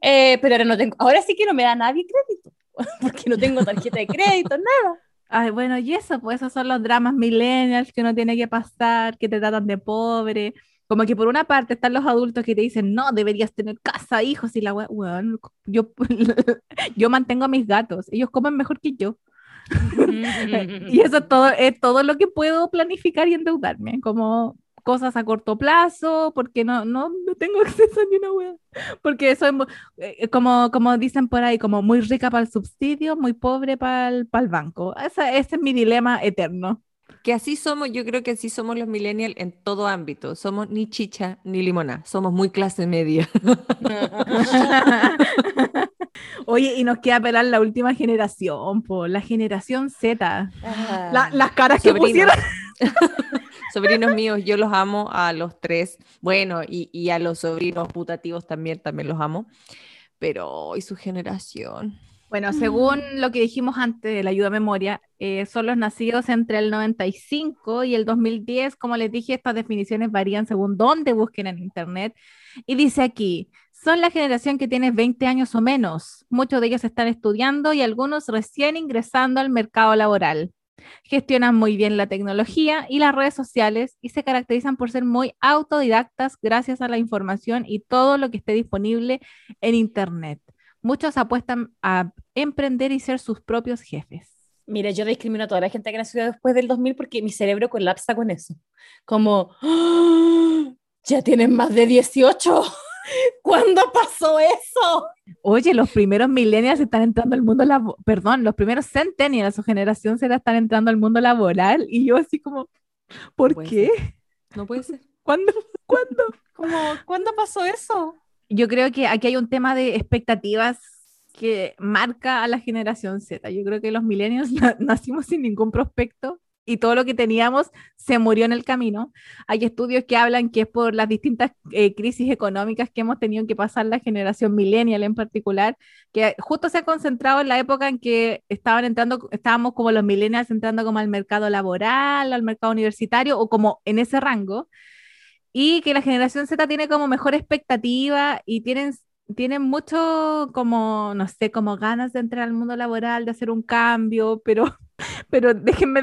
Eh, pero ahora no tengo, ahora sí que no me da nadie crédito, porque no tengo tarjeta de crédito, nada. Ay, bueno, y eso, pues esos son los dramas millennials que uno tiene que pasar, que te tratan de pobre. Como que por una parte están los adultos que te dicen, no, deberías tener casa, hijos, y la weón, yo, yo mantengo a mis gatos, ellos comen mejor que yo. Y eso es todo, es todo lo que puedo planificar y endeudarme, como cosas a corto plazo, porque no, no, no tengo acceso a ni una wea. Porque eso es mu- eh, como, como dicen por ahí, como muy rica para el subsidio, muy pobre para el, banco. Esa- ese es mi dilema eterno. Que así somos, yo creo que así somos los millennials en todo ámbito. Somos ni chicha ni limona, somos muy clase media. Oye, y nos queda pelar la última generación, po, la generación Z. Ah. La- las caras que pusieron. Sobrinos míos, yo los amo a los tres. Bueno, y, y a los sobrinos putativos también, también los amo. Pero, ¿y su generación? Bueno, según lo que dijimos antes de la ayuda a memoria, eh, son los nacidos entre el 95 y el 2010. Como les dije, estas definiciones varían según dónde busquen en Internet. Y dice aquí, son la generación que tiene 20 años o menos. Muchos de ellos están estudiando y algunos recién ingresando al mercado laboral. Gestionan muy bien la tecnología y las redes sociales y se caracterizan por ser muy autodidactas gracias a la información y todo lo que esté disponible en Internet. Muchos apuestan a emprender y ser sus propios jefes. Mira, yo discrimino a toda la gente que nació después del 2000 porque mi cerebro colapsa con eso. Como, ¡Ah! ya tienen más de 18. ¿Cuándo pasó eso? Oye, los primeros millennials están entrando al mundo laboral, perdón, los primeros centennials, su generación Z están entrando al mundo laboral y yo así como, ¿por qué? No puede ser. ¿Cuándo? ¿Cuándo? Como, ¿Cuándo pasó eso? Yo creo que aquí hay un tema de expectativas que marca a la generación Z. Yo creo que los millennials na- nacimos sin ningún prospecto y todo lo que teníamos se murió en el camino. Hay estudios que hablan que es por las distintas eh, crisis económicas que hemos tenido que pasar la generación millennial en particular, que justo se ha concentrado en la época en que estaban entrando, estábamos como los millennials entrando como al mercado laboral, al mercado universitario o como en ese rango y que la generación Z tiene como mejor expectativa y tienen tienen mucho como, no sé, como ganas de entrar al mundo laboral, de hacer un cambio, pero, pero déjenme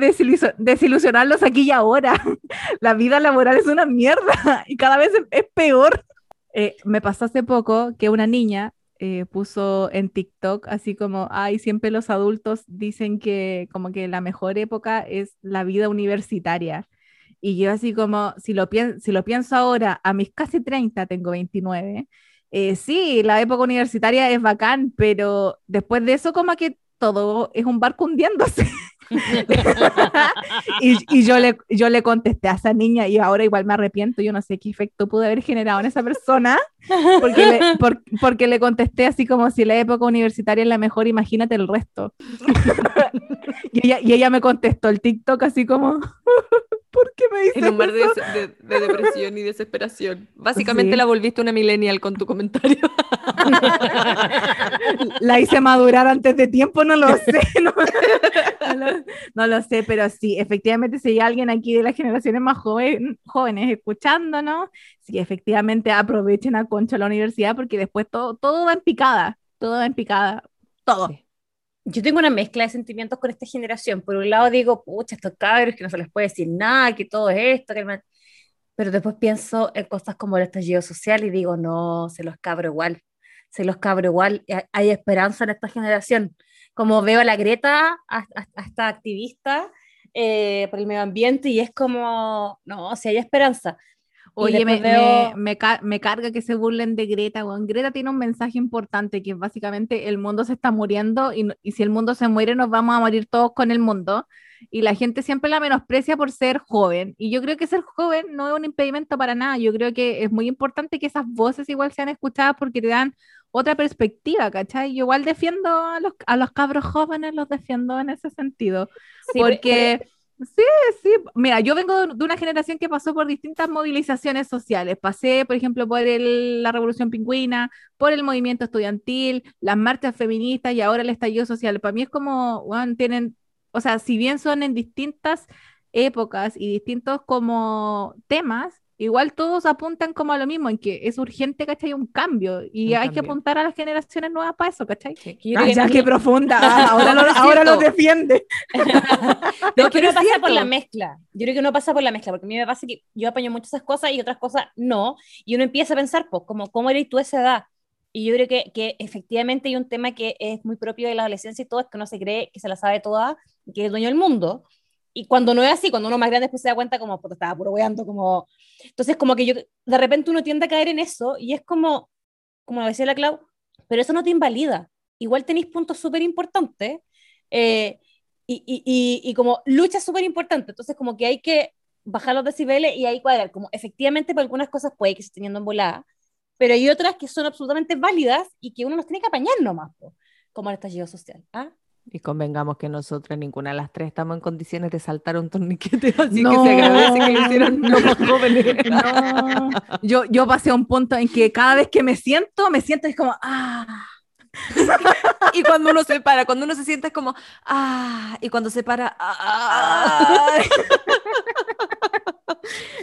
desilusionarlos aquí y ahora. La vida laboral es una mierda y cada vez es, peor. Eh, me pasó hace poco que una niña eh, puso en TikTok así como, ay, siempre los adultos dicen que como que la mejor época es la vida universitaria. Y yo así como, si lo, si lo pienso ahora, a mis casi 30, tengo 29, eh, sí, la época universitaria es bacán, pero después de eso como que todo es un barco hundiéndose. y, y yo, le, yo le contesté a esa niña y ahora igual me arrepiento, yo no sé qué efecto pude haber generado en esa persona, porque le, por- porque le contesté así como si la época universitaria es la mejor, imagínate el resto. y, ella, y ella me contestó el TikTok así como, ¿por qué me dices En un mar de, de- de depresión y desesperación. Básicamente Sí. la volviste una millennial con tu comentario. la hice madurar antes de tiempo, no lo sé, no, no no lo sé, pero sí, efectivamente, si hay alguien aquí de las generaciones más joven- jóvenes escuchándonos, sí, efectivamente aprovechen a Concha la universidad porque después todo, todo va en picada, todo va en picada, todo. Yo tengo una mezcla de sentimientos con esta generación. Por un lado digo, pucha, estos cabros que no se les puede decir nada, que todo es esto, que el ma-". pero después pienso en cosas como el estallido social y digo, no, se los cabro igual, se los cabro igual, hay esperanza en esta generación. Como veo a la Greta, a, a- a esta activista eh, por el medio ambiente, y es como, no, si hay esperanza. Oye, me, veo- me, me ca- me carga que se burlen de Greta, weón. Greta tiene un mensaje importante que es básicamente el mundo se está muriendo y, y si el mundo se muere nos vamos a morir todos con el mundo. Y la gente siempre la menosprecia por ser joven. Y yo creo que ser joven no es un impedimento para nada. Yo creo que es muy importante que esas voces igual sean escuchadas porque te dan otra perspectiva, ¿cachai? Yo igual defiendo a los, a los cabros jóvenes, los defiendo en ese sentido. Sí, pero- Porque, sí, sí, mira, yo vengo de una generación que pasó por distintas movilizaciones sociales. Pasé, por ejemplo, por el- la Revolución Pingüina, por el movimiento estudiantil, las marchas feministas y ahora el estallido social. Para mí es como, bueno, tienen, o sea, si bien son en distintas épocas y distintos como temas, igual todos apuntan como a lo mismo, en que es urgente, ¿cachai? Un cambio y Un hay que cambio. apuntar a las generaciones nuevas para eso, ¿cachai? que yo Ah, que ya, qué profunda. Ah, ahora, lo, No, ahora lo defiende. Pero No, que es pasa por la mezcla. Yo creo que uno pasa por la mezcla, porque a mí me pasa que yo apaño muchas esas cosas y otras cosas no. Y uno empieza a pensar, pues, como, ¿cómo eres tú a esa edad? Y yo creo que, que efectivamente hay un tema que es muy propio de la adolescencia y todo, es que uno se cree que se la sabe toda, que es dueño del mundo. Y cuando no es así, cuando uno más grande después se da cuenta como, puta, estaba puro weando, como... Entonces, como que yo, de repente uno tiende a caer en eso y es como, como decía la Clau, pero eso no te invalida. Igual tenéis puntos súper importantes eh, y, y, y, y como lucha súper importante. Entonces, como que hay que bajar los decibeles y ahí cuadrar. Como efectivamente, para algunas cosas puede que se estén yendo en volada, pero hay otras que son absolutamente válidas y que uno los tiene que apañar nomás, po, como el estallido social. ¿ah? Y convengamos que nosotras, ninguna de las tres, estamos en condiciones de saltar un torniquete, así No. que se agradece que lo hicieron los más jóvenes. No. Yo, yo pasé a un punto en que cada vez que me siento, me siento es como, ah, Y cuando uno se para, cuando uno se siente es como, ah, y cuando se para, ah.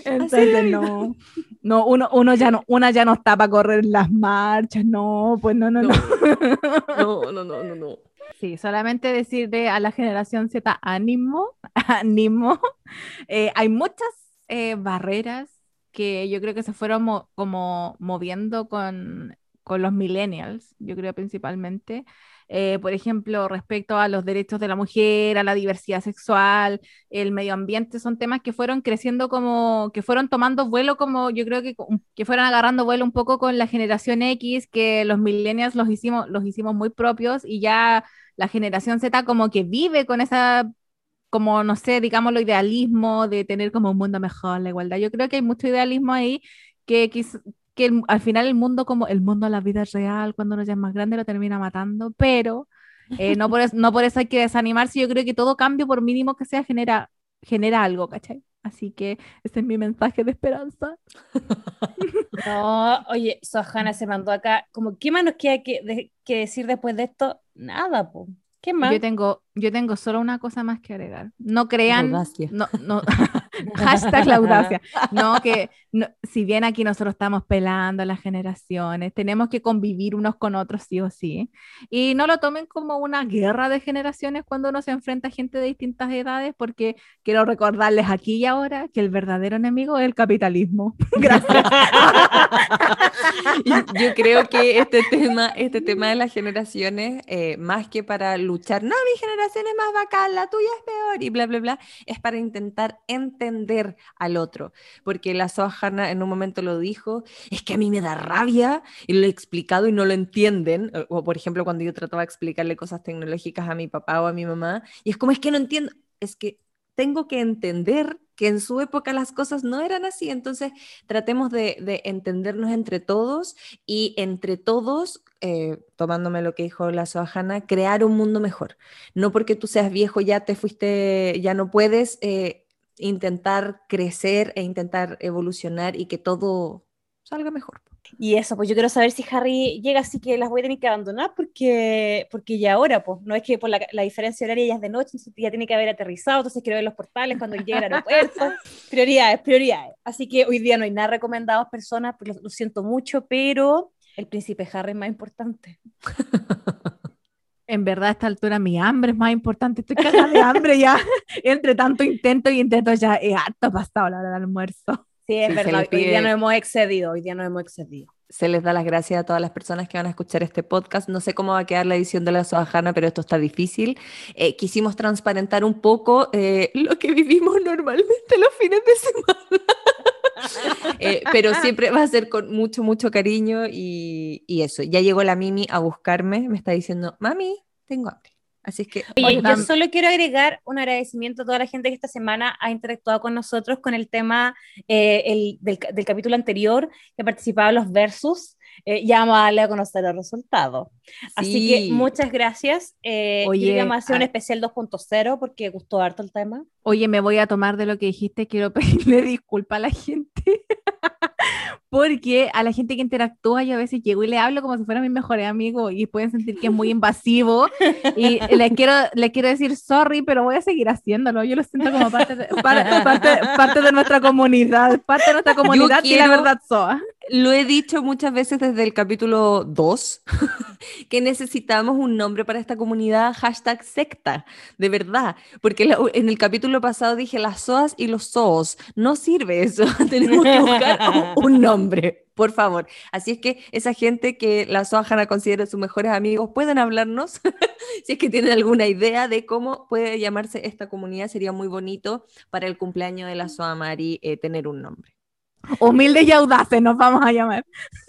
Entonces no, no, uno, uno ya no, una ya no está para correr las marchas, no, pues no, no, no. No, no, no, no, no. Sí, solamente decirle a la generación Z, ánimo, ánimo. Eh, hay muchas eh, barreras que yo creo que se fueron mo- como moviendo con, con los millennials, yo creo principalmente. Eh, por ejemplo, respecto a los derechos de la mujer, a la diversidad sexual, el medio ambiente, son temas que fueron creciendo como, que fueron tomando vuelo como, yo creo que, que fueron agarrando vuelo un poco con la generación X, que los millennials los hicimos, los hicimos muy propios y ya la generación Z como que vive con esa, como no sé, digamos, lo idealismo de tener como un mundo mejor, la igualdad. Yo creo que hay mucho idealismo ahí que, que el- al final el mundo como el mundo de la vida real, cuando uno ya es más grande, lo termina matando, pero eh, no, por eso, no por eso hay que desanimarse. Yo creo que todo cambio, por mínimo que sea, genera, genera algo, ¿cachai? Así que ese es mi mensaje de esperanza. No, oye, Sohana se mandó acá, como, ¿qué más nos queda que, de- que decir después de esto? Nada, po. ¿Qué más? Yo tengo, Yo tengo solo una cosa más que agregar. No crean. Audacia. No, no, hashtag la audacia. No, que no- si bien aquí nosotros estamos pelando a las generaciones, tenemos que convivir unos con otros sí o sí. Y no lo tomen como una guerra de generaciones cuando uno se enfrenta a gente de distintas edades, porque quiero recordarles aquí y ahora que el verdadero enemigo es el capitalismo. Gracias. Yo creo que este tema, este tema de las generaciones, eh, más que para luchar, no, mi generación es más bacán, la tuya es peor y bla, bla, bla, es para intentar entender al otro. Porque la Soa Hanna en un momento lo dijo, es que a mí me da rabia y lo he explicado y no lo entienden. O, por ejemplo, cuando yo trataba de explicarle cosas tecnológicas a mi papá o a mi mamá, y es como, es que no entiendo, es que tengo que entender que en su época las cosas no eran así, entonces tratemos de, de entendernos entre todos y entre todos, eh, tomándome lo que dijo la Soajana, crear un mundo mejor. No porque tú seas viejo ya te fuiste, ya no puedes eh, intentar crecer e intentar evolucionar y que todo salga mejor. Y eso, pues yo quiero saber si Harry llega, así que las voy a tener que abandonar porque, porque ya ahora, pues, no es que por la, la diferencia horaria ya es de noche, entonces ya tiene que haber aterrizado, entonces quiero ver los portales cuando llegue al aeropuerto. prioridades, prioridades. Así que hoy día no hay nada recomendado personas, pues lo, lo siento mucho, pero el príncipe Harry es más importante. En verdad, a esta altura mi hambre es más importante. Estoy cagada de hambre ya. Entre tanto intento y intento ya es harto pasado la hora del almuerzo. Sí, es verdad, hoy día nos hemos excedido, hoy día nos hemos excedido. Se les da las gracias a todas las personas que van a escuchar este podcast. No sé cómo va a quedar la edición de la Soajana, pero esto está difícil. Eh, quisimos transparentar un poco eh, lo que vivimos normalmente los fines de semana. Eh, pero siempre va a ser con mucho, mucho cariño y, y eso. Ya llegó la Mimi a buscarme, me está diciendo, mami, tengo hambre. Así es que Oye, yo solo quiero agregar un agradecimiento a toda la gente que esta semana ha interactuado con nosotros con el tema eh, el- del, del capítulo anterior que participaba en los versus. Eh, ya vamos a darle a conocer los resultados. Así que Sí. muchas gracias. Eh, Oye, Oye, vamos a hacer un ah. especial 2.0 porque gustó harto el tema. Oye, me voy a tomar de lo que dijiste. Quiero pedirle disculpa a la gente. Porque a la gente que interactúa, yo a veces llego y le hablo como si fuera mi mejor amigo y pueden sentir que es muy invasivo. Y le quiero, le quiero decir sorry, pero voy a seguir haciéndolo. Yo lo siento como parte de, par- parte, parte de nuestra comunidad, parte de nuestra comunidad y la quiero- verdad soa. Lo he dicho muchas veces desde el capítulo 2, que necesitamos un nombre para esta comunidad, hashtag secta, de verdad, porque la- en el capítulo pasado dije las SOAS y los SOOS, no sirve eso, tenemos que buscar un, un nombre, por favor. Así es que esa gente que la SOA Hanna considera sus mejores amigos, pueden hablarnos, si es que tienen alguna idea de cómo puede llamarse esta comunidad, sería muy bonito para el cumpleaños de la SOA Mari eh, tener un nombre. Humildes y audaces nos vamos a llamar.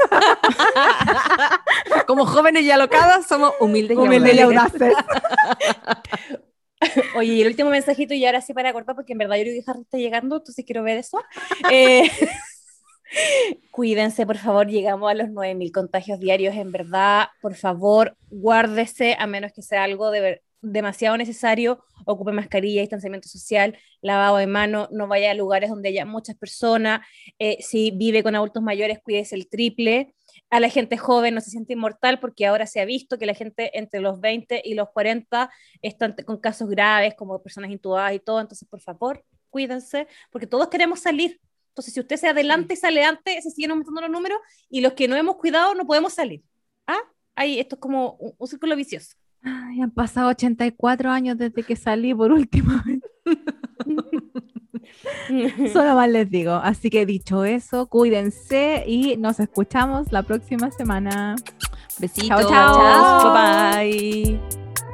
Como jóvenes y alocadas, somos humildes y Humildes y audaces. audaces. Oye, y el último mensajito y ahora sí para cortar porque en verdad yo creo que Harry está llegando, entonces quiero ver eso. Eh, cuídense, por favor, llegamos a los 9.000 contagios diarios, en verdad, por favor, guárdese, a menos que sea algo demasiado necesario, ocupe mascarilla, distanciamiento social, lavado de mano, no vaya a lugares donde haya muchas personas, eh, si vive con adultos mayores, cuídese el triple, a la gente joven no se siente inmortal porque ahora se ha visto que la gente entre los 20 y los 40 están con casos graves como personas intubadas y todo, entonces por favor, cuídense, porque todos queremos salir. Entonces, si usted se adelanta y sale antes, se siguen aumentando los números y los que no hemos cuidado no podemos salir. ¿Ah? Ahí, esto es como un, un círculo vicioso. Ay, han pasado 84 años desde que salí por última vez. Solo más les digo. Así que dicho eso, cuídense y nos escuchamos la próxima semana. Besitos. Chao, chao. Bye bye.